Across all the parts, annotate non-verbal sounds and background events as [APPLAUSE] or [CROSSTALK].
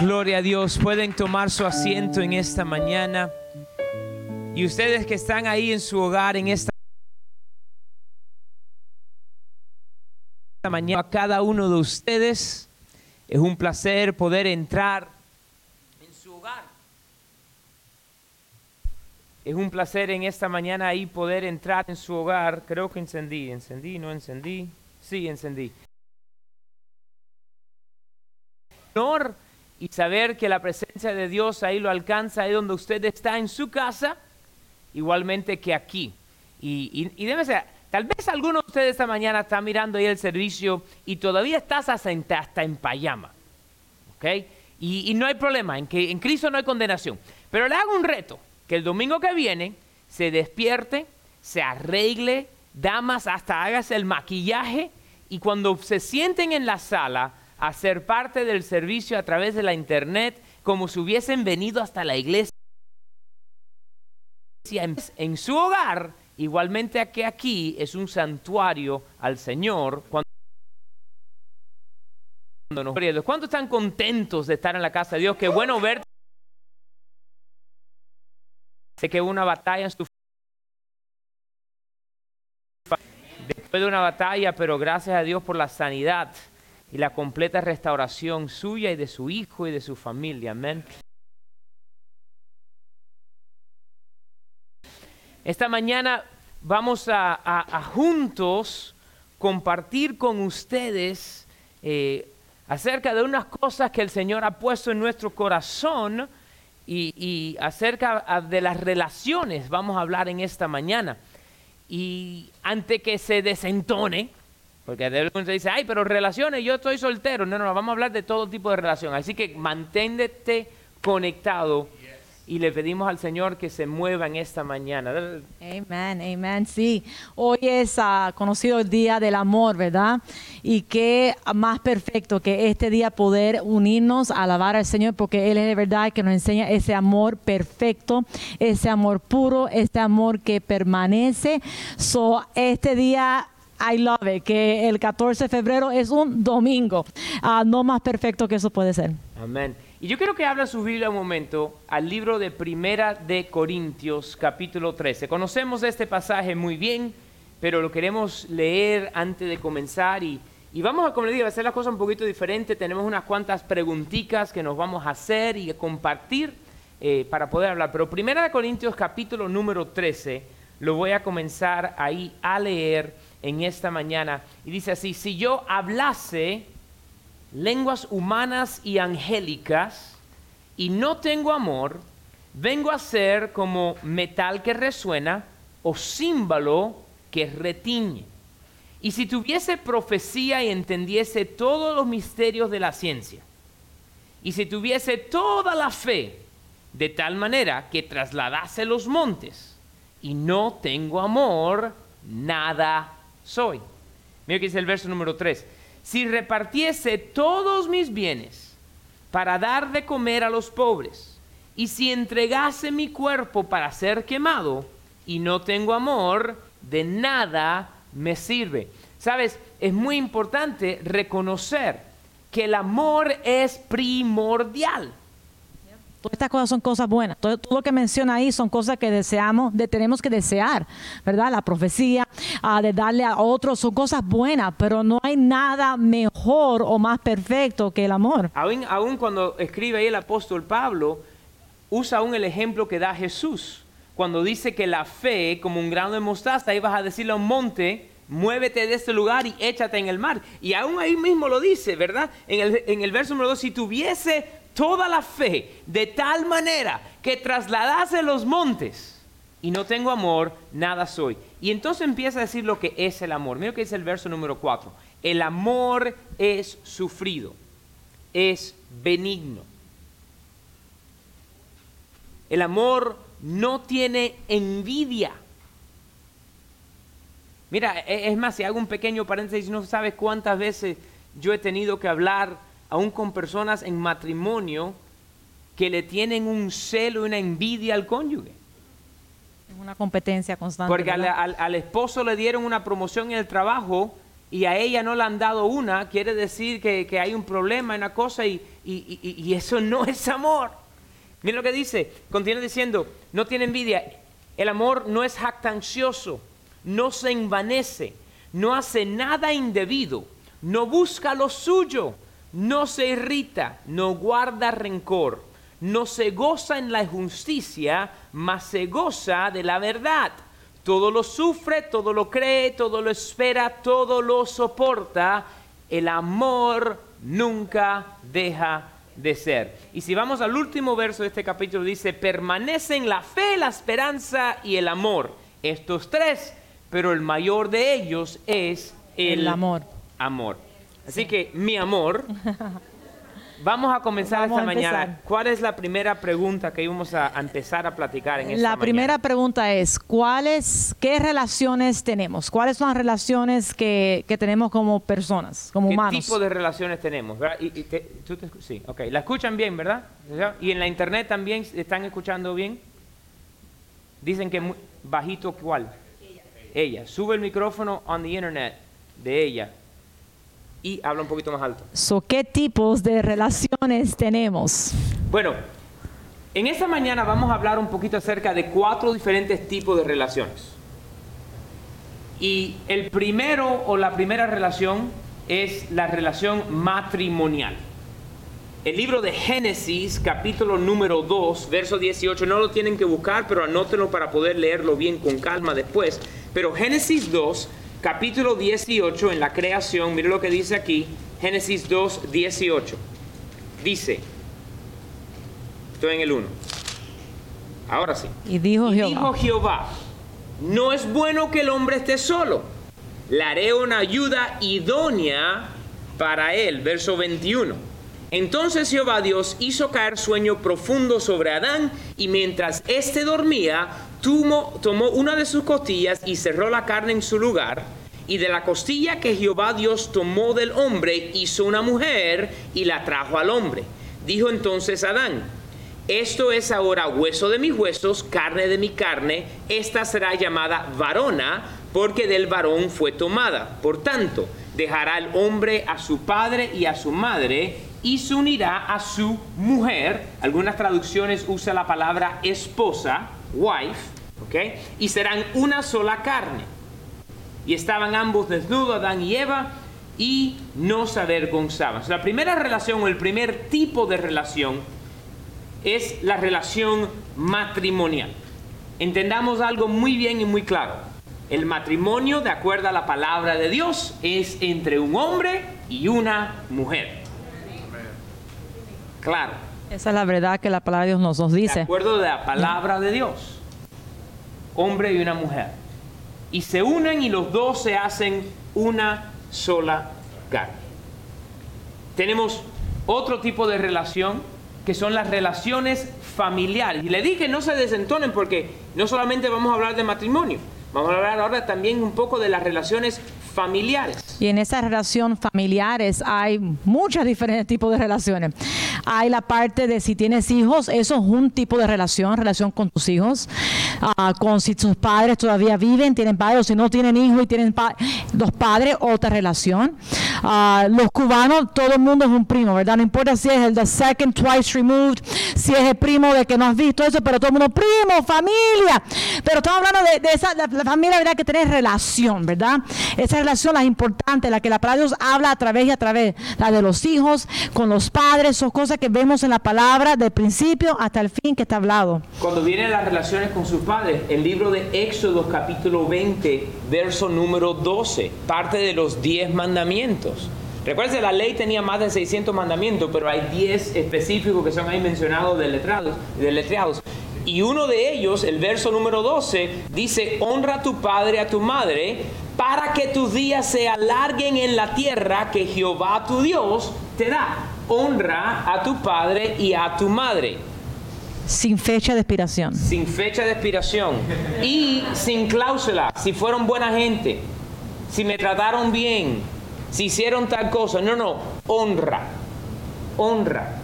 Gloria a Dios. Pueden tomar su asiento en esta mañana. Y ustedes que están ahí en su hogar en esta mañana, a cada uno de ustedes es un placer poder entrar en su hogar. Es un placer en esta mañana ahí poder entrar en su hogar. Creo que encendí, encendí, no encendí. Sí, encendí. Honor y saber que la presencia de Dios ahí lo alcanza ahí donde usted está en su casa, igualmente que aquí. Y, y, debe ser, tal vez alguno de ustedes esta mañana está mirando ahí el servicio y todavía estás hasta en, hasta en payama. ¿Ok? Y, y, no hay problema, en que en Cristo no hay condenación. Pero le hago un reto, que el domingo que viene se despierte, se arregle, damas, hasta hagas el maquillaje y cuando se sienten en la sala, a ser parte del servicio a través de la internet como si hubiesen venido hasta la iglesia en, su hogar, igualmente que aquí es un santuario al Señor. Cuando ¿Cuántos están contentos de estar en la casa de Dios? Qué bueno ver. Sé que una batalla en después de una batalla, pero gracias a Dios por la sanidad y la completa restauración suya y de su hijo y de su familia. Amén. Esta mañana vamos a, juntos compartir con ustedes eh, acerca de unas cosas que el Señor ha puesto en nuestro corazón y, y acerca de las relaciones vamos a hablar en esta mañana. Y antes que se desentone, porque de se dice, ay, pero relaciones, yo estoy soltero. No, no, vamos a hablar de todo tipo de relación. Así que manténte conectado y le pedimos al Señor que se mueva en esta mañana. Amén, amén. Sí, hoy es uh, conocido el Día del Amor, ¿verdad? Y qué más perfecto que este día poder unirnos a alabar al Señor, porque Él es de verdad que nos enseña ese amor perfecto, ese amor puro, este amor que permanece. So, este día I love it, que el 14 de febrero es un domingo. Ah, no más perfecto que eso puede ser. Amén. Y yo quiero que hable su Biblia un momento al libro de Primera de Corintios, capítulo 13. Conocemos este pasaje muy bien, pero lo queremos leer antes de comenzar y, y vamos a, como le digo, hacer las cosas un poquito diferente. Tenemos unas cuantas preguntitas que nos vamos a hacer y compartir eh, para poder hablar. Pero Primera de Corintios, capítulo número 13, lo voy a comenzar ahí a leer en esta mañana. Y dice así, si yo hablase lenguas humanas y angélicas y no tengo amor, vengo a ser como metal que resuena o címbalo que retiñe. Y si tuviese profecía y entendiese todos los misterios de la ciencia, y si tuviese toda la fe, de tal manera que trasladase los montes, y no tengo amor, nada soy. Mira que dice el verso número 3. Si repartiese todos mis bienes para dar de comer a los pobres, y si entregase mi cuerpo para ser quemado, y no tengo amor, de nada me sirve. Sabes, es muy importante reconocer que el amor es primordial. Todas estas cosas son cosas buenas. Todo, lo que menciona ahí son cosas que deseamos, de, tenemos que desear, ¿verdad? La profecía, ah, de darle a otros, son cosas buenas, pero no hay nada mejor o más perfecto que el amor. Aún, cuando escribe ahí el apóstol Pablo, usa aún el ejemplo que da Jesús. Cuando dice que la fe, como un grano de mostaza, vas a decirle a un monte, muévete de este lugar y échate en el mar. Y aún ahí mismo lo dice, ¿verdad? En el, en el verso número 2, si tuviese toda la fe de tal manera que trasladase los montes y no tengo amor, nada soy. Y entonces empieza a decir lo que es el amor. Mira que es el verso número 4. El amor es sufrido, es benigno. El amor no tiene envidia. Mira, e, es más, si hago un pequeño paréntesis, no sabes cuántas veces yo he tenido que hablar aún con personas en matrimonio que le tienen un celo y una envidia al cónyuge. Es una competencia constante. Porque al, esposo le dieron una promoción en el trabajo y a ella no le han dado una, quiere decir que, hay un problema en la cosa y, y, y- y eso no [LAUGHS] es amor. Miren lo que dice, continúa diciendo, no tiene envidia, el amor no es jactancioso, no se envanece, no hace nada indebido, no busca lo suyo, no se irrita, no guarda rencor, no se goza en la injusticia, mas se goza de la verdad. Todo lo sufre, todo lo cree, todo lo espera, todo lo soporta. El amor nunca deja de ser. Y si vamos al último verso de este capítulo, dice, permanecen la fe, la esperanza y el amor. Estos tres, pero el mayor de ellos es el, El amor. amor. Así que mi amor, [LAUGHS] vamos a comenzar Vamos esta a mañana. ¿Cuál es la primera pregunta que íbamos a, empezar a platicar en esta La mañana? primera pregunta es, ¿cuáles, qué relaciones tenemos? ¿Cuáles son las relaciones que, que tenemos como personas, como ¿Qué humanos? tipo de relaciones tenemos? ¿verdad? Y- y te- tú te sí, ok. ¿La escuchan bien, verdad? ¿Y en la internet también están escuchando bien? Dicen que mu- bajito, ¿cuál? Ella. Sube el micrófono on the internet de ella y habla un poquito más alto. So, ¿Qué tipos de relaciones tenemos? Bueno, en esta mañana vamos a hablar un poquito acerca de cuatro diferentes tipos de relaciones. Y el primero o la primera relación es la relación matrimonial. El libro de Génesis, capítulo número 2, verso 18, no lo tienen que buscar, pero anótenlo para poder leerlo bien con calma después. Pero Génesis 2, capítulo 18, en la creación, mire lo que dice aquí, Génesis 2, 18. Dice, estoy en el 1. Ahora sí. Y dijo Y Jehová. dijo Jehová, no es bueno que el hombre esté solo. Le haré una ayuda idónea para él. Verso 21. Entonces Jehová Dios hizo caer sueño profundo sobre Adán y mientras éste dormía, tomó, tomó una de sus costillas y cerró la carne en su lugar. Y de la costilla que Jehová Dios tomó del hombre, hizo una mujer y la trajo al hombre. Dijo entonces Adán, esto es ahora hueso de mis huesos, carne de mi carne. Esta será llamada varona, porque del varón fue tomada. Por tanto, dejará el hombre a su padre y a su madre, y se unirá a su mujer. Algunas traducciones usan la palabra esposa, wife, ¿ok? Y serán una sola carne. Y estaban ambos desnudos, Adán y Eva, y no se avergonzaban. La primera relación o el primer tipo de relación es la relación matrimonial. Entendamos algo muy bien y muy claro. El matrimonio, de acuerdo a la palabra de Dios, es entre un hombre y una mujer. Claro, Esa es la verdad que la palabra de Dios nos, nos de dice. acuerdo a la palabra de Dios. Hombre y una mujer. Y se unen y los dos se hacen una sola carne. Tenemos otro tipo de relación que son las relaciones familiares. Y le dije no se desentonen porque no solamente vamos a hablar de matrimonio, vamos a hablar ahora también un poco de las relaciones familiares. Y en esa relación familiares hay muchos diferentes tipos de relaciones. Hay la parte de si tienes hijos, eso es un tipo de relación, relación con tus hijos. Ah, con si tus padres todavía viven, tienen padres, o si no tienen hijos y tienen pa- dos padres, otra relación. Ah, los cubanos, todo el mundo es un primo, ¿verdad? No importa si es el the second, twice removed, si es el primo de que no has visto eso, pero todo el mundo, primo, familia. Pero estamos hablando de, esa la, familia, ¿verdad? Que tenés relación, ¿verdad? Esa relación, la importante, la que la palabra de Dios habla a través y a través, la de los hijos, con los padres, son cosas que vemos en la palabra del principio hasta el fin que está hablado. Cuando vienen las relaciones con sus padres, el libro de Éxodo capítulo 20, verso número 12, parte de los 10 mandamientos. Recuerden, la ley tenía más de 600 mandamientos, pero hay 10 específicos que son ahí mencionados de letrados, de letreados. Y uno de ellos, el verso número 12, dice, honra a tu padre, a tu madre, para que tus días se alarguen en la tierra que Jehová tu Dios te da. Honra a tu padre y a tu madre Sin fecha de expiración. sin fecha de expiración y sin cláusula, si fueron buena gente, si me trataron bien, si hicieron tal cosa. No, no, honra, honra.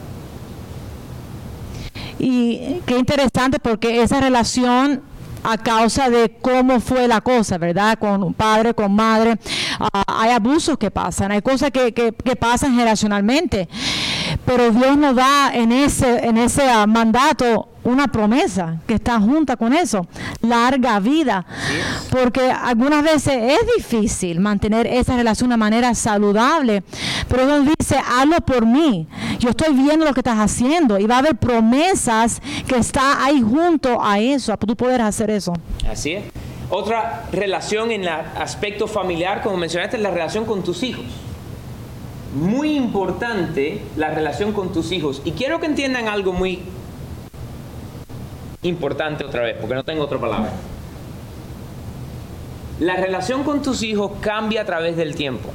Y qué interesante porque esa relación a causa de cómo fue la cosa, ¿verdad? Con padre, con madre, ah, hay abusos que pasan, hay cosas que, que- que pasan generacionalmente. Pero Dios nos da en ese, en ese ah, mandato una promesa que está junta con eso, larga vida. Porque algunas veces es difícil mantener esa relación de una manera saludable, pero Dios dice, hazlo por mí. Yo estoy viendo lo que estás haciendo y va a haber promesas que está ahí junto a eso, a tú poder hacer eso. Así es. Otra relación en el aspecto familiar, como mencionaste, es la relación con tus hijos muy importante la relación con tus hijos. Y quiero que entiendan algo muy importante otra vez, porque no tengo otra palabra. La relación con tus hijos cambia a través del tiempo.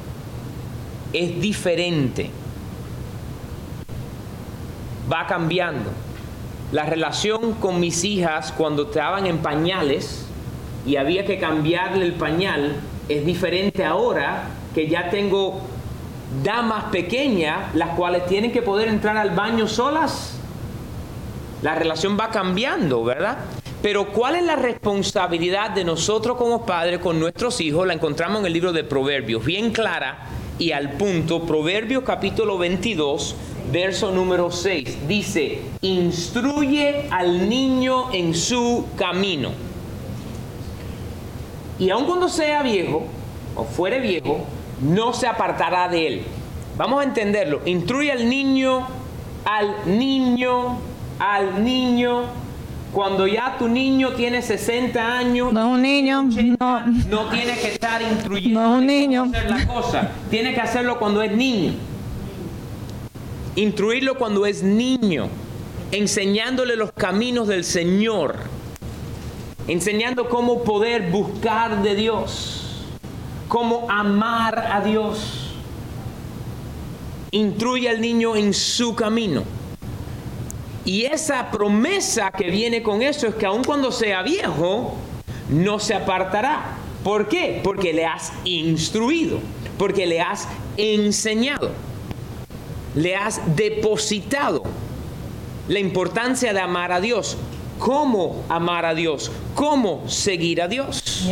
Es diferente. Va cambiando. La relación con mis hijas cuando estaban en pañales y había que cambiarle el pañal es diferente ahora que ya tengo damas pequeñas, las cuales tienen que poder entrar al baño solas. La relación va cambiando, ¿verdad? Pero ¿cuál es la responsabilidad de nosotros como padres con nuestros hijos? La encontramos en el libro de Proverbios, bien clara y al punto. Proverbios capítulo 22, verso número 6. Dice, instruye al niño en su camino. Y aun cuando sea viejo o fuere viejo, no se apartará de él. Vamos a entenderlo. Instruye al niño, al niño, al niño. Cuando ya tu niño tiene 60 años, no es un niño, no. no tiene que estar instruyendo no es un niño. hacer la cosa. Tiene que hacerlo cuando es niño. Instruirlo cuando es niño, enseñándole los caminos del Señor, enseñando cómo poder buscar de Dios cómo amar a Dios. Instruye al niño en su camino. Y esa promesa que viene con eso es que aun cuando sea viejo, no se apartará. ¿Por qué? Porque le has instruido, porque le has enseñado, le has depositado la importancia de amar a Dios, cómo amar a Dios, cómo seguir a Dios.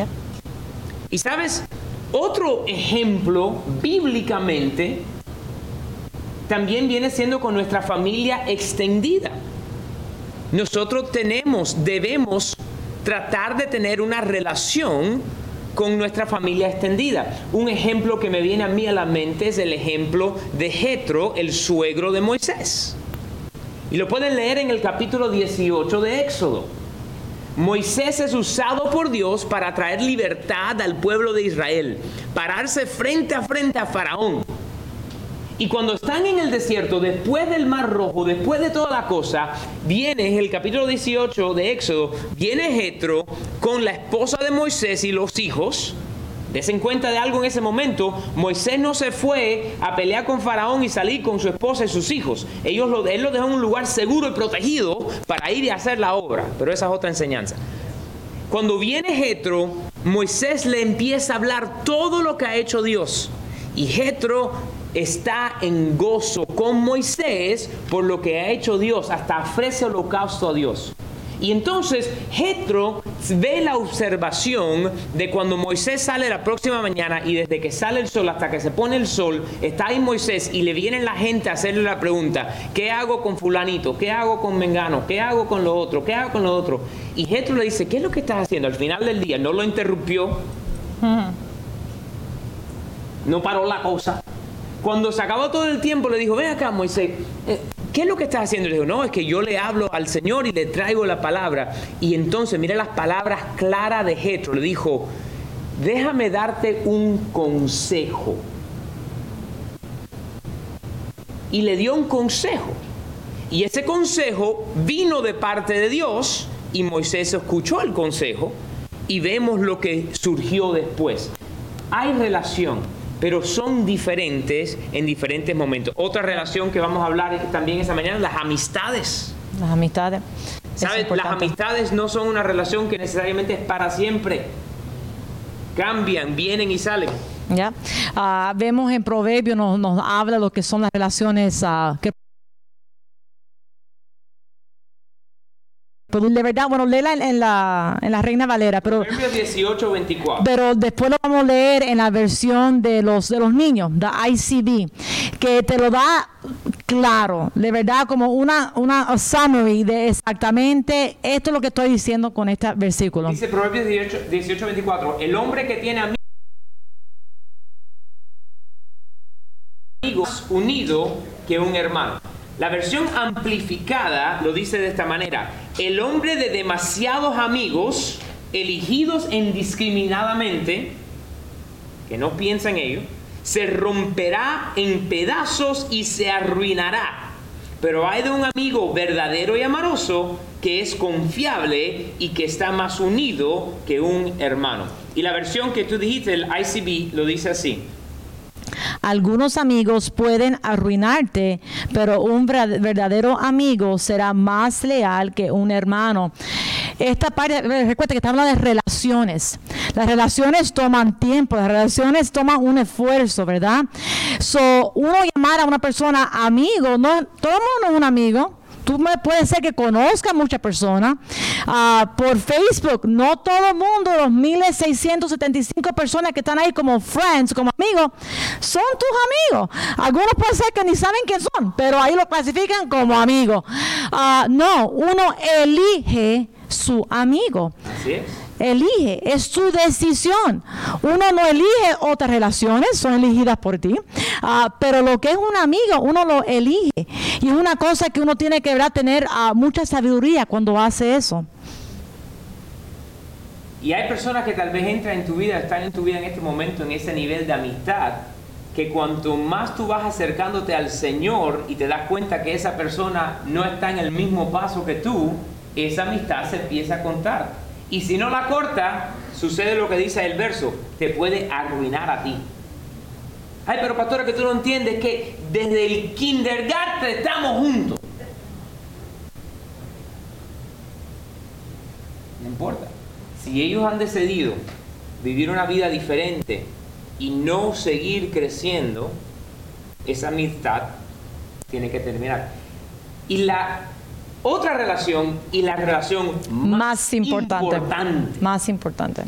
Y sabes, otro ejemplo bíblicamente también viene siendo con nuestra familia extendida. Nosotros tenemos, debemos tratar de tener una relación con nuestra familia extendida. Un ejemplo que me viene a mí a la mente es el ejemplo de Jetro, el suegro de Moisés. Y lo pueden leer en el capítulo 18 de Éxodo. Moisés es usado por Dios para traer libertad al pueblo de Israel, pararse frente a frente a Faraón. Y cuando están en el desierto, después del Mar Rojo, después de toda la cosa, viene el capítulo 18 de Éxodo, viene Jetro con la esposa de Moisés y los hijos, Desen cuenta de algo en ese momento. Moisés no se fue a pelear con Faraón y salir con su esposa y sus hijos. Ellos lo, él lo dejó en un lugar seguro y protegido para ir y hacer la obra. Pero esa es otra enseñanza. Cuando viene Jetro, Moisés le empieza a hablar todo lo que ha hecho Dios. Y Jetro está en gozo con Moisés por lo que ha hecho Dios. Hasta ofrece holocausto a Dios. Y entonces Jetro ve la observación de cuando Moisés sale la próxima mañana y desde que sale el sol hasta que se pone el sol, está ahí Moisés y le viene la gente a hacerle la pregunta, ¿qué hago con fulanito? ¿Qué hago con Mengano? ¿Qué hago con lo otro? ¿Qué hago con lo otro? Y Jetro le dice, ¿qué es lo que estás haciendo? Al final del día no lo interrumpió, no paró la cosa. Cuando se acabó todo el tiempo le dijo, ven acá Moisés, eh, ¿qué es lo que estás haciendo? Le digo, no, es que yo le hablo al Señor y le traigo la palabra. Y entonces, mira las palabras claras de Jetro. Le dijo, déjame darte un consejo. Y le dio un consejo. Y ese consejo vino de parte de Dios y Moisés escuchó el consejo y vemos lo que surgió después. Hay relación pero son diferentes en diferentes momentos. Otra relación que vamos a hablar también esta mañana, las amistades. Las amistades. ¿Sabes? Las amistades no son una relación que necesariamente es para siempre. Cambian, vienen y salen. Ya. Ah, vemos en Proverbio nos, nos habla lo que son las relaciones uh, que de verdad, bueno, léela en, la, en la Reina Valera, pero, 18, 24. pero después lo vamos a leer en la versión de los, de los niños, la ICB, que te lo da claro, de verdad como una, una summary de exactamente esto es lo que estoy diciendo con este versículo. Dice Proverbios 18, 18, 24, el hombre que tiene amigos unido que un hermano. La versión amplificada lo dice de esta manera, el hombre de demasiados amigos, elegidos indiscriminadamente, que no piensa en ello, se romperá en pedazos y se arruinará. Pero hay de un amigo verdadero y amoroso que es confiable y que está más unido que un hermano. Y la versión que tú dijiste, el ICB, lo dice así. Algunos amigos pueden arruinarte, pero un verdadero amigo será más leal que un hermano. Esta parte, recuerda que está hablando de relaciones. Las relaciones toman tiempo, las relaciones toman un esfuerzo, ¿verdad? So, uno llamar a una persona amigo, no, todo el mundo es un amigo tú me puede ser que conozca a muchas personas ah, por Facebook. No todo el mundo, los 1675 personas que están ahí como friends, como amigos, son tus amigos. Algunos pueden ser que ni saben quién son, pero ahí lo clasifican como amigos. Ah, no, uno elige su amigo. Así es elige, es su decisión. Uno no elige otras relaciones, son elegidas por ti, ah, pero lo que es un amigo, uno lo elige. Y es una cosa que uno tiene que tener uh, mucha sabiduría cuando hace eso. Y hay personas que tal vez entran en tu vida, están en tu vida en este momento, en ese nivel de amistad, que cuanto más tú vas acercándote al Señor y te das cuenta que esa persona no está en el mismo paso que tú, esa amistad se empieza a contar. Y si no la corta, sucede lo que dice el verso, te puede arruinar a ti. Ay, pero pastora, que tú no entiendes que desde el kindergarten estamos juntos. No importa. Si ellos han decidido vivir una vida diferente y no seguir creciendo, esa amistad tiene que terminar. Y la otra relación y la relación más, importante, más importante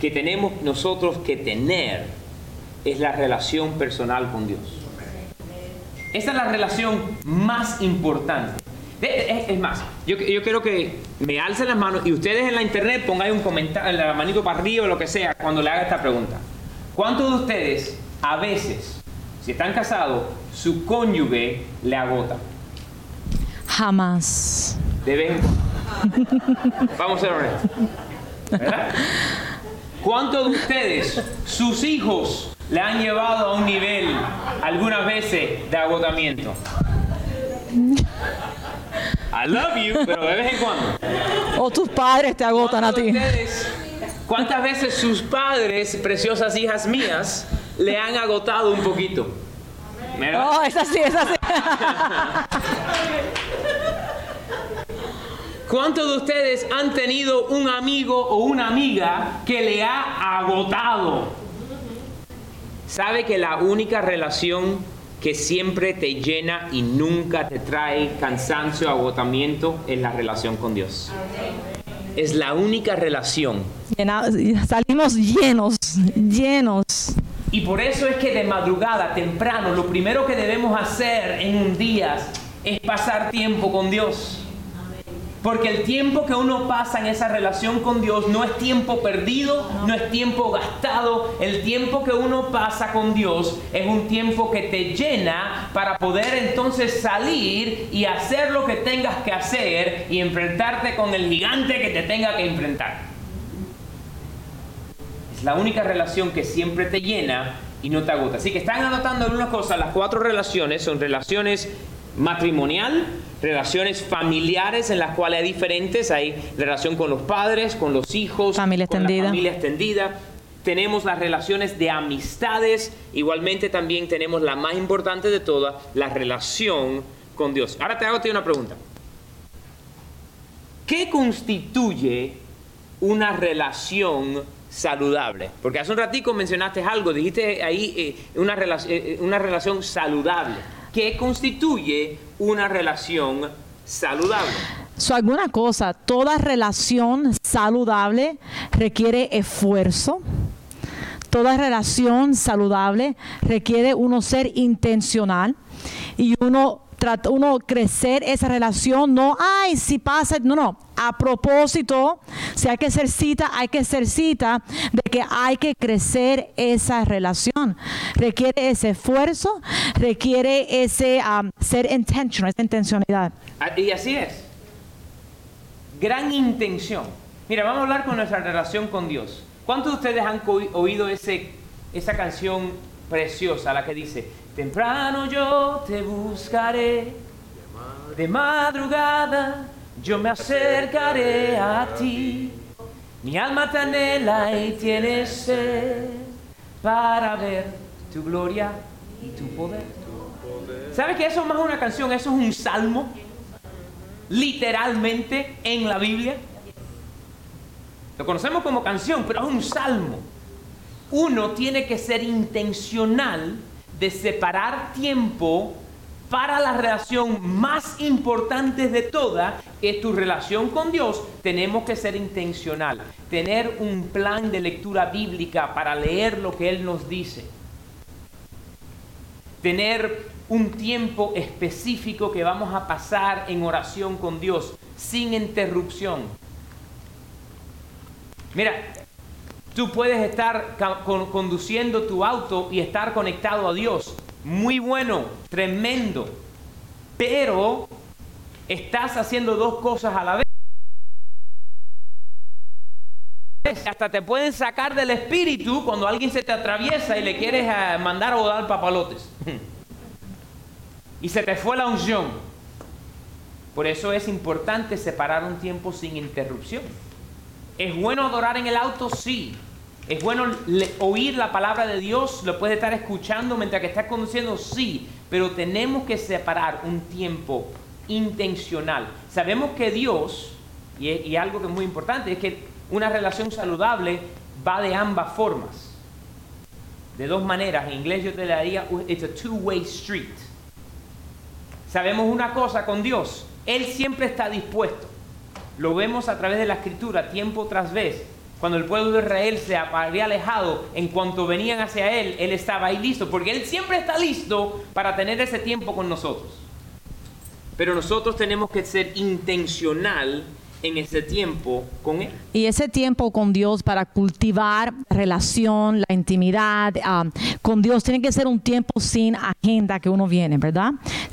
que tenemos nosotros que tener es la relación personal con Dios. Esa es la relación más importante. Es, más, yo, yo, quiero que me alcen las manos y ustedes en la internet pongan un comentario, la manito para arriba o lo que sea, cuando le haga esta pregunta. ¿Cuántos de ustedes a veces, si están casados, su cónyuge le agota? Jamás. Deben. [LAUGHS] Vamos a ser honestos. ¿Verdad? ¿Cuántos de ustedes, sus hijos, le han llevado a un nivel algunas veces de agotamiento? I love you, pero de vez en cuando. O tus padres te agotan a ti. ¿Cuántas veces sus padres, preciosas hijas mías, le han agotado un poquito? Oh, es así, es así. [LAUGHS] ¿Cuántos de ustedes han tenido un amigo o una amiga que le ha agotado? ¿Sabe que la única relación que siempre te llena y nunca te trae cansancio o agotamiento es la relación con Dios? Es la única relación. Salimos llenos, llenos. Y por eso es que de madrugada, temprano, lo primero que debemos hacer en un día es pasar tiempo con Dios. Porque el tiempo que uno pasa en esa relación con Dios no es tiempo perdido, no es tiempo gastado. El tiempo que uno pasa con Dios es un tiempo que te llena para poder entonces salir y hacer lo que tengas que hacer y enfrentarte con el gigante que te tenga que enfrentar. Es la única relación que siempre te llena y no te agota. Así que están anotando algunas cosas. Las cuatro relaciones son relaciones matrimonial, relaciones familiares en las cuales hay diferentes, hay relación con los padres, con los hijos, familia con extendida. la familia extendida. Tenemos las relaciones de amistades, igualmente también tenemos la más importante de todas, la relación con Dios. Ahora te hago una pregunta. ¿Qué constituye una relación saludable? Porque hace un ratico mencionaste algo, dijiste ahí eh, una, eh, una relación saludable. ¿Qué constituye una relación saludable? So, alguna cosa, toda relación saludable requiere esfuerzo. Toda relación saludable requiere uno ser intencional. y uno uno crecer esa relación, no, ay, si pasa, no, no, a propósito, si hay que ser cita, hay que ser cita de que hay que crecer esa relación. Requiere ese esfuerzo, requiere ese ser intentional, esa intencionalidad. Ah, Y así es. Gran intención. Mira, vamos a hablar con nuestra relación con Dios. ¿Cuántos de ustedes han oído ese, esa canción preciosa, la que dice, temprano yo te buscaré, de madrugada yo me acercaré a ti, mi alma te anhela y tiene sed para ver tu gloria y tu poder. ¿Sabe que eso es más una canción? Eso es un salmo, literalmente en la Biblia. Lo conocemos como canción, pero es un salmo. Uno tiene que ser intencional de separar tiempo para la relación más importante de todas, que es tu relación con Dios. Tenemos que ser intencional, tener un plan de lectura bíblica para leer lo que Él nos dice tener un tiempo específico que vamos a pasar en oración con Dios sin interrupción. Mira, tú puedes estar conduciendo tu auto y estar conectado a Dios. Muy bueno, tremendo. Pero estás haciendo dos cosas a la vez. Hasta te pueden sacar del espíritu cuando alguien se te atraviesa y le quieres eh, mandar o dar papalotes. [LAUGHS] y se te fue la unción. Por eso es importante separar un tiempo sin interrupción. ¿Es bueno adorar en el auto? Sí. ¿Es bueno oír la palabra de Dios? ¿Lo puedes estar escuchando mientras que estás conduciendo? Sí. Pero tenemos que separar un tiempo intencional. Sabemos que Dios, y, y algo que es muy importante, es que una relación saludable va de ambas formas. De dos maneras. En inglés yo te le daría, it's a two-way street. Sabemos una cosa con Dios, Él siempre está dispuesto. Lo vemos a través de la escritura, tiempo tras vez. Cuando el pueblo de Israel se había alejado, en cuanto venían hacia Él, Él estaba ahí listo, porque Él siempre está listo para tener ese tiempo con nosotros. Pero nosotros tenemos que ser intencional en ese tiempo con Él. Y ese tiempo con Dios para cultivar relación, la intimidad ah, con Dios tiene que ser un tiempo sin agenda que uno viene, ¿verdad?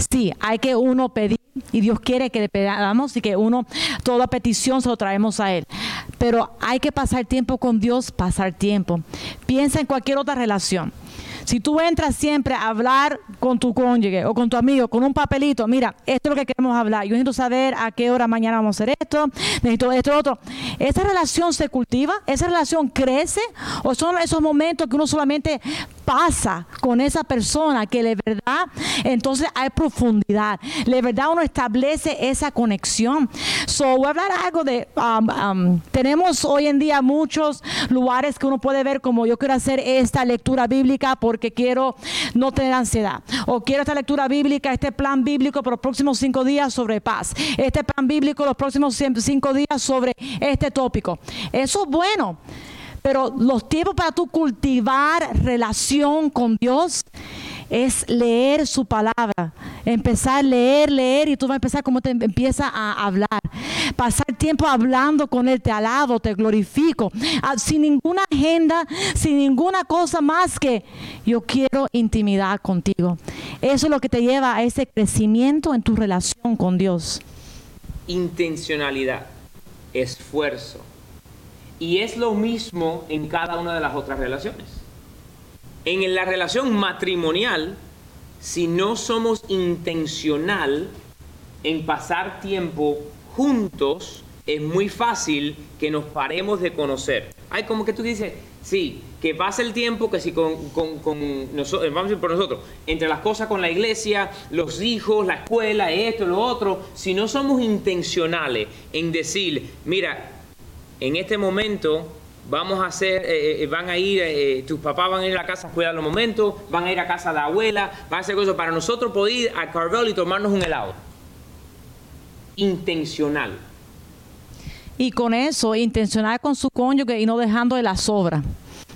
Sí, hay que uno pedir y Dios quiere que le pedamos y que uno, toda petición se lo traemos a Él. Pero hay que pasar tiempo con Dios, pasar tiempo. Piensa en cualquier otra relación. Si tú entras siempre a hablar con tu cónyuge o con tu amigo con un papelito, mira, esto es lo que queremos hablar. Yo necesito saber a qué hora mañana vamos a hacer esto, necesito esto, otro. ¿Esa relación se cultiva? ¿Esa relación crece? ¿O son esos momentos que uno solamente pasa con esa persona que de verdad entonces hay profundidad? De verdad uno establece esa conexión. So, voy a hablar algo de, um, um, tenemos hoy en día muchos lugares que uno puede ver como yo quiero hacer esta lectura bíblica porque quiero no tener ansiedad. O quiero esta lectura bíblica, este plan bíblico por los próximos cinco días sobre paz. Este plan bíblico los próximos cinco días sobre este tópico. Eso es bueno. Pero los tiempos para tú cultivar relación con Dios es leer su palabra. Empezar a leer, leer y tú vas a empezar como te empieza a hablar. Pasar tiempo hablando con Él, te alabo, te glorifico. Ah, sin ninguna agenda, sin ninguna cosa más que yo quiero intimidad contigo. Eso es lo que te lleva a ese crecimiento en tu relación con Dios. intencionalidad, esfuerzo. Y es lo mismo en cada una de las otras relaciones. En la relación matrimonial, si no somos intencional en pasar tiempo juntos, es muy fácil que nos paremos de conocer. Hay como que tú dices, sí, que pasa el tiempo, que si con, con, con nosotros, vamos a ir por nosotros, entre las cosas con la iglesia, los hijos, la escuela, esto, lo otro, si no somos intencionales en decir, mira, en este momento vamos a hacer, eh, eh, van a ir, eh, tus papás van a ir a la casa a cuidar los momentos, van a ir a casa de la abuela, van a hacer cosas para nosotros poder ir a Carvel y tomarnos un helado. Intencional. Y con eso, intencionar con su cónyuge y no dejando de la sobra,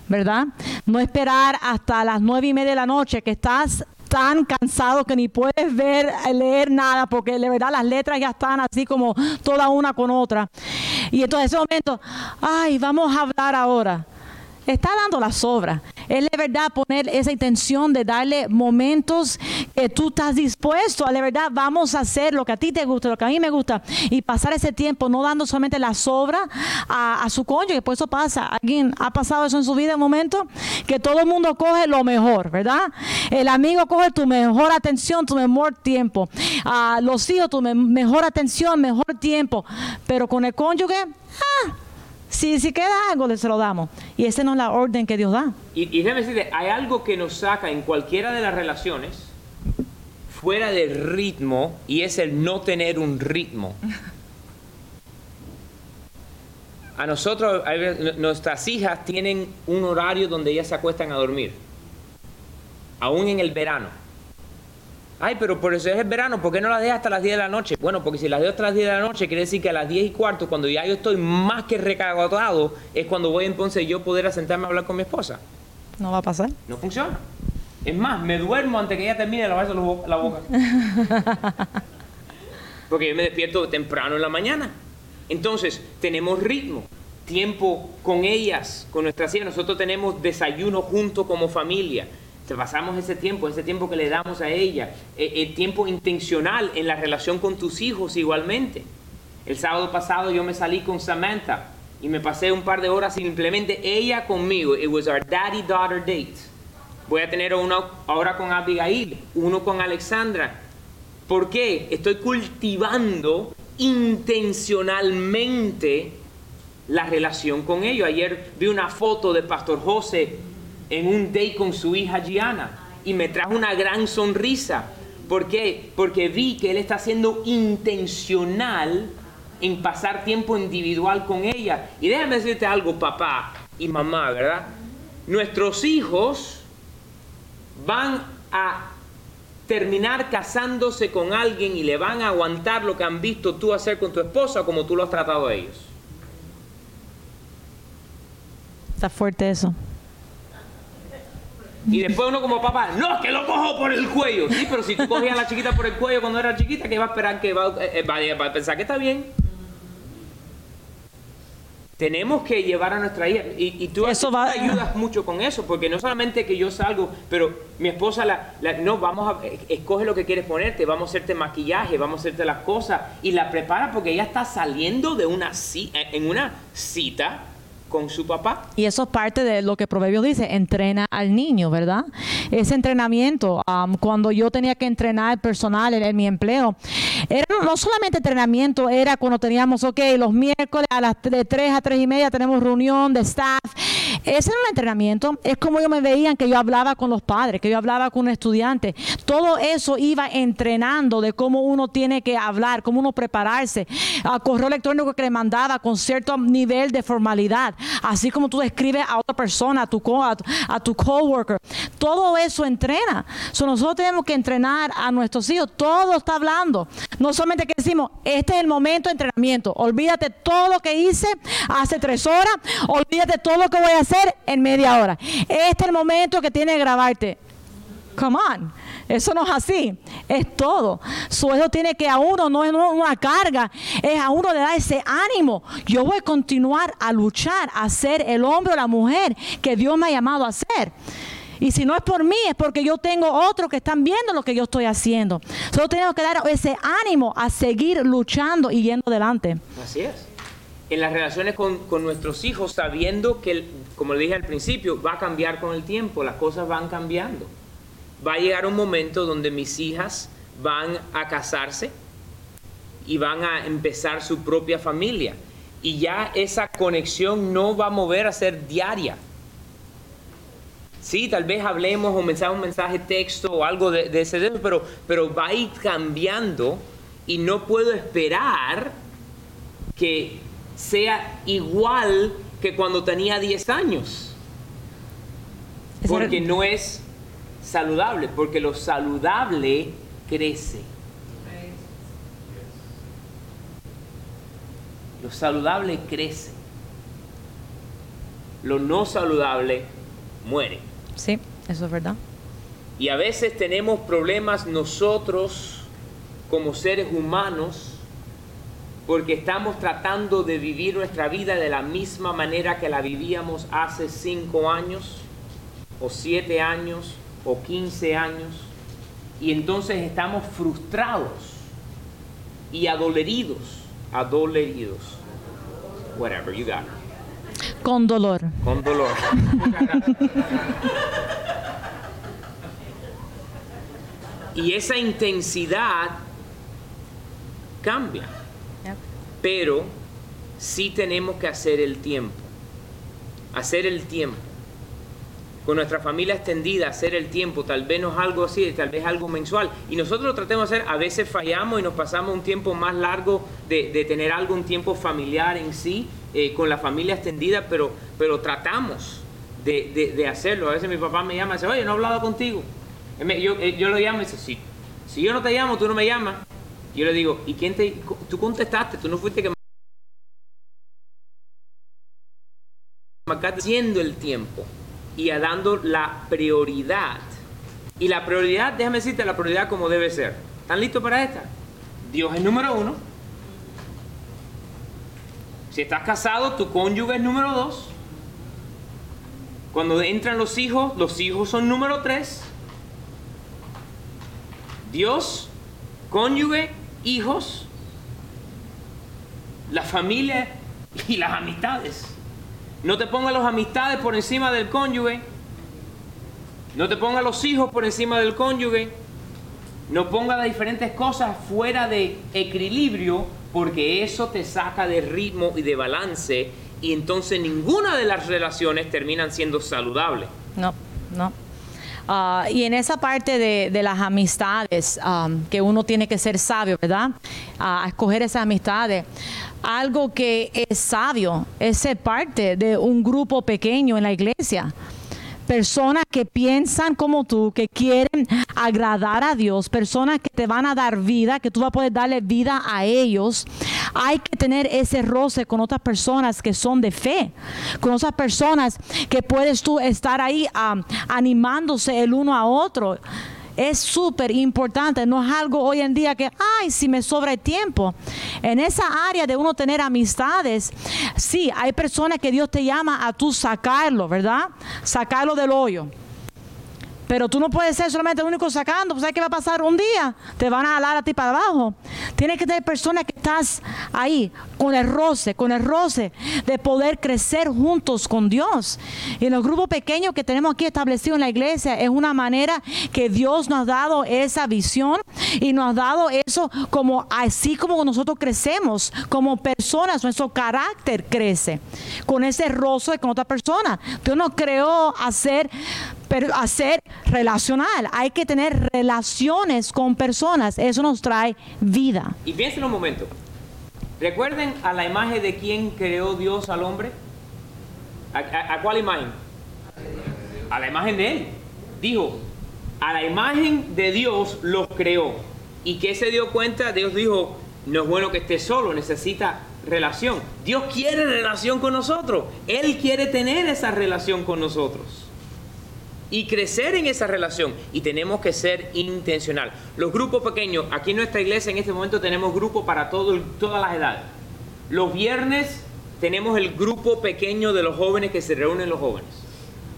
¿verdad? No esperar hasta las nueve y media de la noche que estás tan cansado que ni puedes ver, leer nada, porque de verdad las letras ya están así como toda una con otra. Y entonces en ese momento, ay, vamos a hablar ahora está dando la sobra. Es de verdad poner esa intención de darle momentos que tú estás dispuesto a verdad vamos a hacer lo que a ti te gusta, lo que a mí me gusta y pasar ese tiempo no dando solamente la sobra a, su cónyuge. Por eso pasa. ¿Alguien ha pasado eso en su vida en momento? Que todo el mundo coge lo mejor, ¿verdad? El amigo coge tu mejor atención, tu mejor tiempo. A los hijos, tu mejor atención, mejor tiempo. Pero con el cónyuge, ah, si, si queda algo, se lo damos. Y esa no es la orden que Dios da. Y, y déjame decirte, hay algo que nos saca en cualquiera de las relaciones fuera del ritmo y es el no tener un ritmo. A nosotros, nuestras hijas tienen un horario donde ellas se acuestan a dormir, aún en el verano. Ay, pero por eso es el verano, ¿por qué no las dejas hasta las 10 de la noche? Bueno, porque si las dejo hasta las 10 de la noche, quiere decir que a las 10 y cuarto, cuando ya yo estoy más que recagodado, es cuando voy entonces yo poder sentarme a hablar con mi esposa. No va a pasar. No funciona. Es más, me duermo antes que ella termine de lavarse la boca. [LAUGHS] Porque yo me despierto temprano en la mañana. Entonces, tenemos ritmo, tiempo con ellas, con nuestras hijas. Nosotros tenemos desayuno junto como familia pasamos ese tiempo, ese tiempo que le damos a ella, eh, el tiempo intencional en la relación con tus hijos igualmente. El sábado pasado yo me salí con Samantha y me pasé un par de horas simplemente ella conmigo. It was our daddy-daughter date. Voy a tener uno ahora con Abigail, uno con Alexandra. ¿Por qué? Estoy cultivando intencionalmente la relación con ellos. Ayer vi una foto de Pastor José en un day con su hija Gianna y me trajo una gran sonrisa. ¿Por qué? Porque vi que él está siendo intencional en pasar tiempo individual con ella. Y déjame decirte algo, papá y mamá, ¿verdad? Nuestros hijos van a terminar casándose con alguien y le van a aguantar lo que han visto tú hacer con tu esposa como tú lo has tratado a ellos. Está fuerte eso. Y después uno como papá, no, es que lo cojo por el cuello. Sí, pero si tú cogías a la chiquita por el cuello cuando era chiquita, ¿qué va a esperar que va, eh, eh, a pensar que está bien? Tenemos que llevar a nuestra hija. Y, tú, eso va... ayudas mucho con eso, porque no solamente que yo salgo, pero mi esposa, la, no, vamos a, escoge lo que quieres ponerte, vamos a hacerte maquillaje, vamos a hacerte las cosas, y la prepara porque ella está saliendo de una, en una cita con su papá. Y eso es parte de lo que Proverbios dice, entrena al niño, ¿verdad? Ese entrenamiento, cuando yo tenía que entrenar personal en, mi empleo, era no solamente entrenamiento, era cuando teníamos, ok, los miércoles a las de 3 a 3 y media tenemos reunión de staff. Ese era un entrenamiento, es como yo me veían que yo hablaba con los padres, que yo hablaba con un estudiante. Todo eso iba entrenando de cómo uno tiene que hablar, cómo uno prepararse, a correo electrónico que le mandaba con cierto nivel de formalidad así como tú describes a otra persona, a tu, co a, tu coworker. Todo eso entrena. nosotros tenemos que entrenar a nuestros hijos. Todo está hablando. No solamente que decimos, este es el momento de entrenamiento. Olvídate todo lo que hice hace tres horas. Olvídate todo lo que voy a hacer en media hora. Este es el momento que tiene que grabarte. Come on. Eso no es así, es todo. Su eso tiene que a uno, no es una carga, es a uno le da ese ánimo. Yo voy a continuar a luchar, a ser el hombre o la mujer que Dios me ha llamado a ser. Y si no es por mí, es porque yo tengo otros que están viendo lo que yo estoy haciendo. Solo tenemos que dar ese ánimo a seguir luchando y yendo adelante. Así es. En las relaciones con, con nuestros hijos, sabiendo que, como le dije al principio, va a cambiar con el tiempo, las cosas van cambiando va a llegar un momento donde mis hijas van a casarse y van a empezar su propia familia. Y ya esa conexión no va a mover a ser diaria. Sí, tal vez hablemos o mensaje, un mensaje texto o algo de, ese, pero, pero va a ir cambiando y no puedo esperar que sea igual que cuando tenía 10 años. Porque no es saludable, porque lo saludable crece. Lo saludable crece. Lo no saludable muere. Sí, eso es verdad. Y a veces tenemos problemas nosotros como seres humanos porque estamos tratando de vivir nuestra vida de la misma manera que la vivíamos hace cinco años, o siete años, o quince años, y entonces estamos frustrados y adoleridos, adoleridos, whatever, you got. Con dolor. Con dolor. y esa intensidad cambia. Pero sí tenemos que hacer el tiempo. Hacer el tiempo. Con nuestra familia extendida, hacer el tiempo, tal vez no es algo así, tal vez algo mensual. Y nosotros lo tratemos de hacer, a veces fallamos y nos pasamos un tiempo más largo de, tener algo, un tiempo familiar en sí, eh, con la familia extendida, pero, pero tratamos de, hacerlo. A veces mi papá me llama y dice, oye, no he hablado contigo. Yo, eh, yo lo llamo y dice, sí. Si yo no te llamo, tú no me llamas. Yo le digo, ¿y quién te.? Tú contestaste, tú no fuiste que. haciendo el tiempo y a dando la prioridad. Y la prioridad, déjame decirte la prioridad como debe ser. ¿Están listos para esta? Dios es número uno. Si estás casado, tu cónyuge es número dos. Cuando entran los hijos, los hijos son número tres. Dios, cónyuge hijos, la familia y las amistades. No te pongas las amistades por encima del cónyuge. No te pongas los hijos por encima del cónyuge. No pongas las diferentes cosas fuera de equilibrio porque eso te saca de ritmo y de balance y entonces ninguna de las relaciones terminan siendo saludables. No, no. Ah, y en esa parte de, las amistades, um, que uno tiene que ser sabio, ¿verdad? a escoger esas amistades. Algo que es sabio es ser parte de un grupo pequeño en la iglesia personas que piensan como tú, que quieren agradar a Dios, personas que te van a dar vida, que tú vas a poder darle vida a ellos. Hay que tener ese roce con otras personas que son de fe, con otras personas que puedes tú estar ahí animándose el uno a otro es súper importante, no es algo hoy en día que, ay, si me sobra el tiempo. En esa área de uno tener amistades, sí, hay personas que Dios te llama a tú sacarlo, ¿verdad? Sacarlo del hoyo. Pero tú no puedes ser solamente el único sacando, pues ¿sabes qué va a pasar un día? Te van a jalar a ti para abajo. Tienes que tener personas que estás ahí con el roce, con el roce de poder crecer juntos con Dios. Y en los grupos pequeños que tenemos aquí establecidos en la iglesia es una manera que Dios nos ha dado esa visión y nos ha dado eso como así como nosotros crecemos como personas, nuestro carácter crece con ese roce con otra persona. Dios nos creó hacer pero hacer relacional. Hay que tener relaciones con personas. Eso nos trae vida. Y piensen un momento. ¿Recuerden a la imagen de quién creó Dios al hombre? ¿A, cuál imagen? A la imagen de Él. Dijo, a la imagen de Dios los creó. ¿Y qué se dio cuenta? Dios dijo, no es bueno que esté solo, necesita relación. Dios quiere relación con nosotros. Él quiere tener esa relación con nosotros y crecer en esa relación. Y tenemos que ser intencional. Los grupos pequeños, aquí en nuestra iglesia en este momento tenemos grupos para todo, todas las edades. Los viernes tenemos el grupo pequeño de los jóvenes que se reúnen los jóvenes.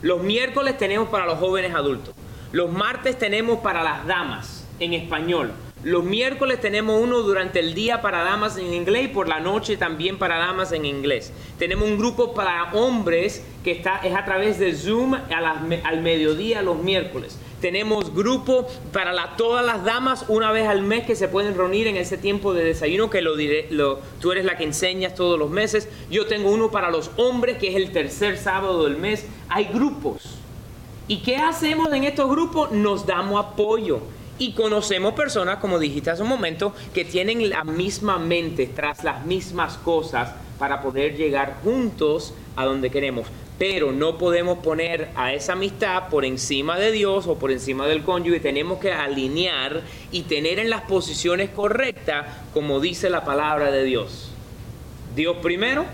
Los miércoles tenemos para los jóvenes adultos. Los martes tenemos para las damas en español. Los miércoles tenemos uno durante el día para damas en inglés y por la noche también para damas en inglés. Tenemos un grupo para hombres que está, es a través de Zoom al mediodía los miércoles. Tenemos grupo para todas las damas una vez al mes que se pueden reunir en ese tiempo de desayuno que lo diré, lo, tú eres la que enseñas todos los meses. Yo tengo uno para los hombres que es el tercer sábado del mes. Hay grupos. ¿Y qué hacemos en estos grupos? Nos damos apoyo y conocemos personas, como dijiste hace un momento, que tienen la misma mente tras las mismas cosas para poder llegar juntos a donde queremos. Pero no podemos poner a esa amistad por encima de Dios o por encima del cónyuge. Tenemos que alinear y tener en las posiciones correctas, como dice la palabra de Dios. Dios primero.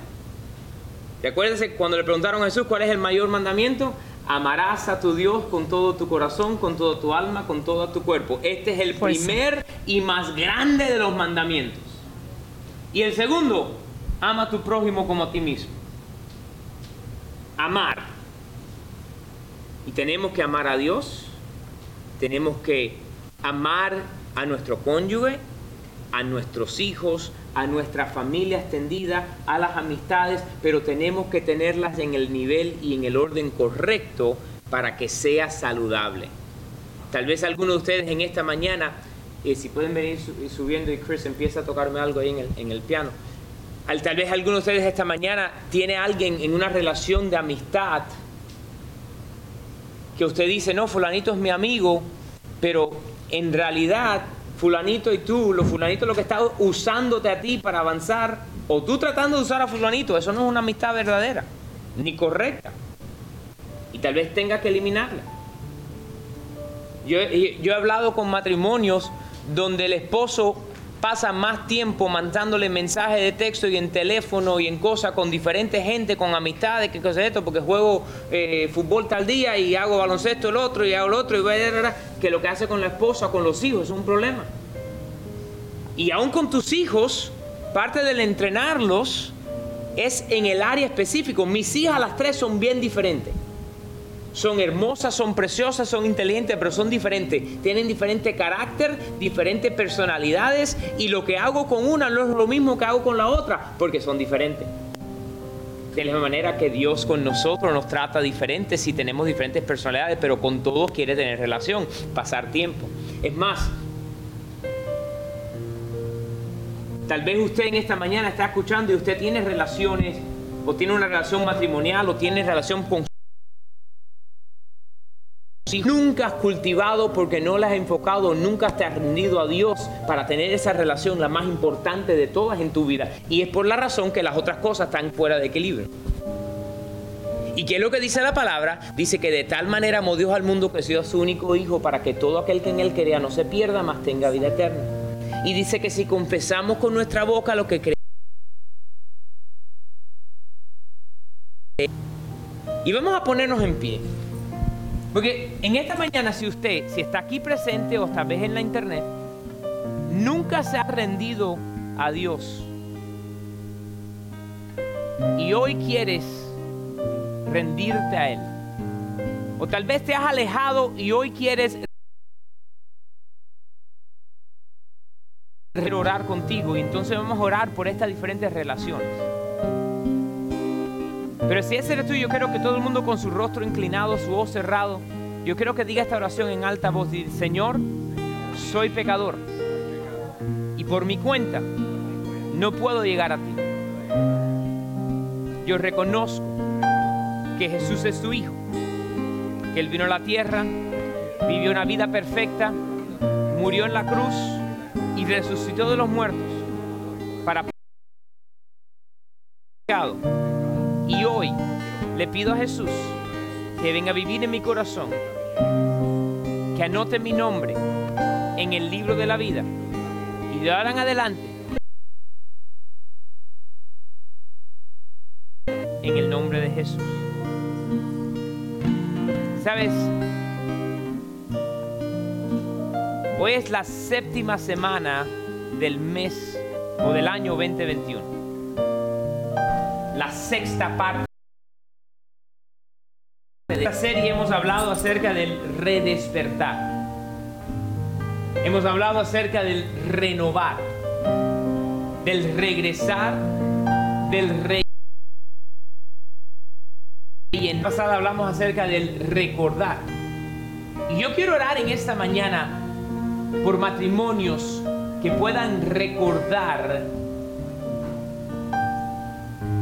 Recuérdense cuando le preguntaron a Jesús cuál es el mayor mandamiento Amarás a tu Dios con todo tu corazón, con toda tu alma, con todo tu cuerpo. Este es el Pues- primer y más grande de los mandamientos. Y el segundo, ama a tu prójimo como a ti mismo. Amar. Y tenemos que amar a Dios, tenemos que amar a nuestro cónyuge, a nuestros hijos, a nuestra familia extendida, a las amistades, pero tenemos que tenerlas en el nivel y en el orden correcto para que sea saludable. Tal vez algunos de ustedes en esta mañana, eh, si pueden venir su- subiendo y Chris empieza a tocarme algo ahí en el, en el piano. Al- tal vez algunos de ustedes esta mañana tiene alguien en una relación de amistad que usted dice, no, fulanito es mi amigo, pero en realidad fulanito y tú, lo fulanito lo que está usándote a ti para avanzar, o tú tratando de usar a fulanito, eso no es una amistad verdadera, ni correcta. Y tal vez tengas que eliminarla. Yo he hablado con matrimonios donde el esposo pasa más tiempo mandándole mensajes de texto y en teléfono y en cosas con diferente gente, con amistades, que cosas de esto, porque juego eh, fútbol tal día y hago baloncesto el otro y hago el otro y bla, bla, que lo que hace con la esposa, con los hijos, es un problema. Y aún con tus hijos, parte del entrenarlos es en el área específico. Mis hijas, las tres, son bien diferentes. Son hermosas, son preciosas, son inteligentes, pero son diferentes. Tienen diferente carácter, diferentes personalidades y lo que hago con una no es lo mismo que hago con la otra, porque son diferentes. De la misma manera que Dios con nosotros nos trata diferentes si tenemos diferentes personalidades, pero con todos quiere tener relación, pasar tiempo. Es más, tal vez usted en esta mañana está escuchando y usted tiene relaciones, o tiene una relación matrimonial, o tiene relación con si nunca has cultivado porque no las has enfocado, nunca te has rendido a Dios para tener esa relación, la más importante de todas en tu vida. Y es por la razón que las otras cosas están fuera de equilibrio. ¿Y qué es lo que dice la palabra? Dice que de tal manera amó Dios al mundo que dio a su único Hijo para que todo aquel que en él crea no se pierda, mas tenga vida eterna. Y dice que si confesamos con nuestra boca lo que creemos, y vamos a ponernos en pie. Porque en esta mañana, si usted, si está aquí presente o tal vez en la internet, nunca se ha rendido a Dios. Y hoy quieres rendirte a Él, o tal vez te has alejado y hoy quieres orar contigo. Y entonces vamos a orar por estas diferentes relaciones. Pero si ese eres tú, yo quiero que todo el mundo con su rostro inclinado, su voz cerrado, yo quiero que diga esta oración en alta voz. Señor, soy pecador y por mi cuenta no puedo llegar a ti. Yo reconozco que Jesús es tu Hijo, que Él vino a la tierra, vivió una vida perfecta, murió en la cruz y resucitó de los muertos para pecado. Le pido a Jesús que venga a vivir en mi corazón, que anote mi nombre en el libro de la vida y de ahora adelante, en el nombre de Jesús. ¿Sabes? Hoy es la séptima semana del mes o del año 2021 la sexta parte de esta serie hemos hablado acerca del redespertar. Hemos hablado acerca del renovar, del regresar, del rey. Y en pasada hablamos acerca del recordar. Y yo quiero orar en esta mañana por matrimonios que puedan recordar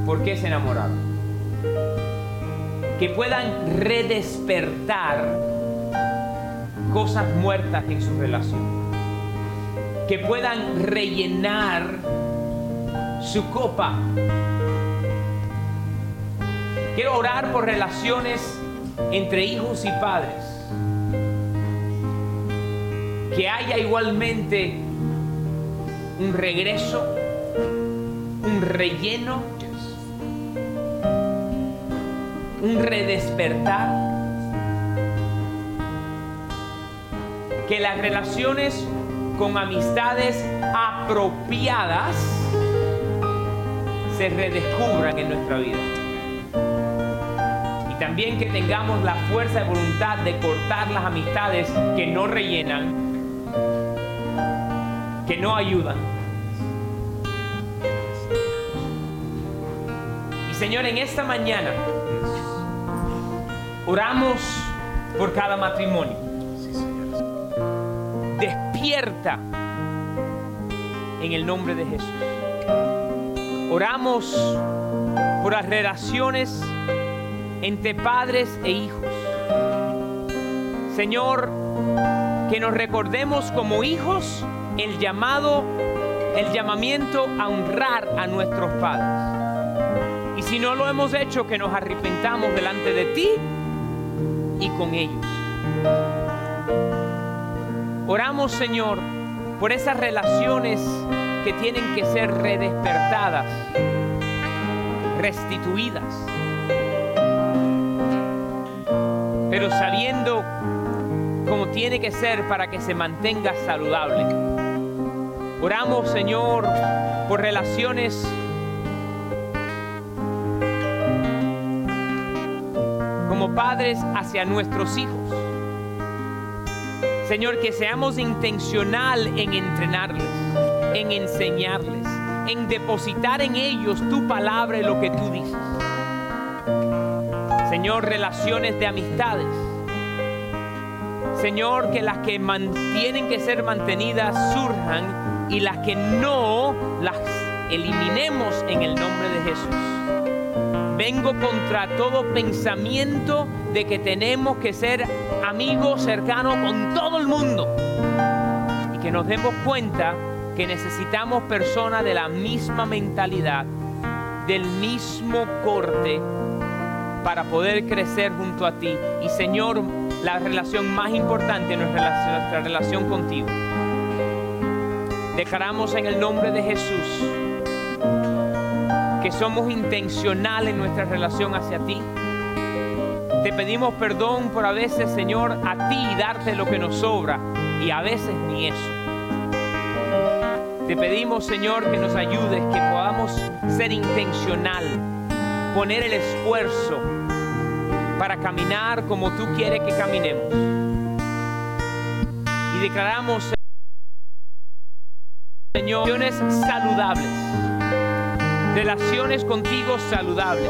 por qué se enamoraron. Que puedan redespertar cosas muertas en su relación. Que puedan rellenar su copa. Quiero orar por relaciones entre hijos y padres. Que haya igualmente un regreso, un relleno un redespertar. Que las relaciones con amistades apropiadas se redescubran en nuestra vida. Y también que tengamos la fuerza de voluntad de cortar las amistades que no rellenan, que no ayudan. Y Señor, en esta mañana, oramos por cada matrimonio. Despierta en el nombre de Jesús. Oramos por las relaciones entre padres e hijos. Señor, que nos recordemos como hijos el llamado, el llamamiento a honrar a nuestros padres. Y si no lo hemos hecho, que nos arrepentamos delante de ti y con ellos. Oramos, Señor, por esas relaciones que tienen que ser redespertadas, restituidas, pero sabiendo cómo tiene que ser para que se mantenga saludable. Oramos, Señor, por relaciones padres hacia nuestros hijos. Señor, que seamos intencional en entrenarles, en enseñarles, en depositar en ellos tu palabra y lo que tú dices. Señor, relaciones de amistades. Señor, que las que tienen que ser mantenidas surjan y las que no las eliminemos en el nombre de Jesús. Vengo contra todo pensamiento de que tenemos que ser amigos cercanos con todo el mundo. Y que nos demos cuenta que necesitamos personas de la misma mentalidad, del mismo corte, para poder crecer junto a ti. Y Señor, la relación más importante es nuestra, nuestra relación contigo. Declaramos en el nombre de Jesús que somos intencionales en nuestra relación hacia ti. Te pedimos perdón por a veces, Señor, a ti darte lo que nos sobra y a veces ni eso. Te pedimos, Señor, que nos ayudes, que podamos ser intencional, poner el esfuerzo para caminar como tú quieres que caminemos. Y declaramos, Señor, saludables, relaciones contigo saludables,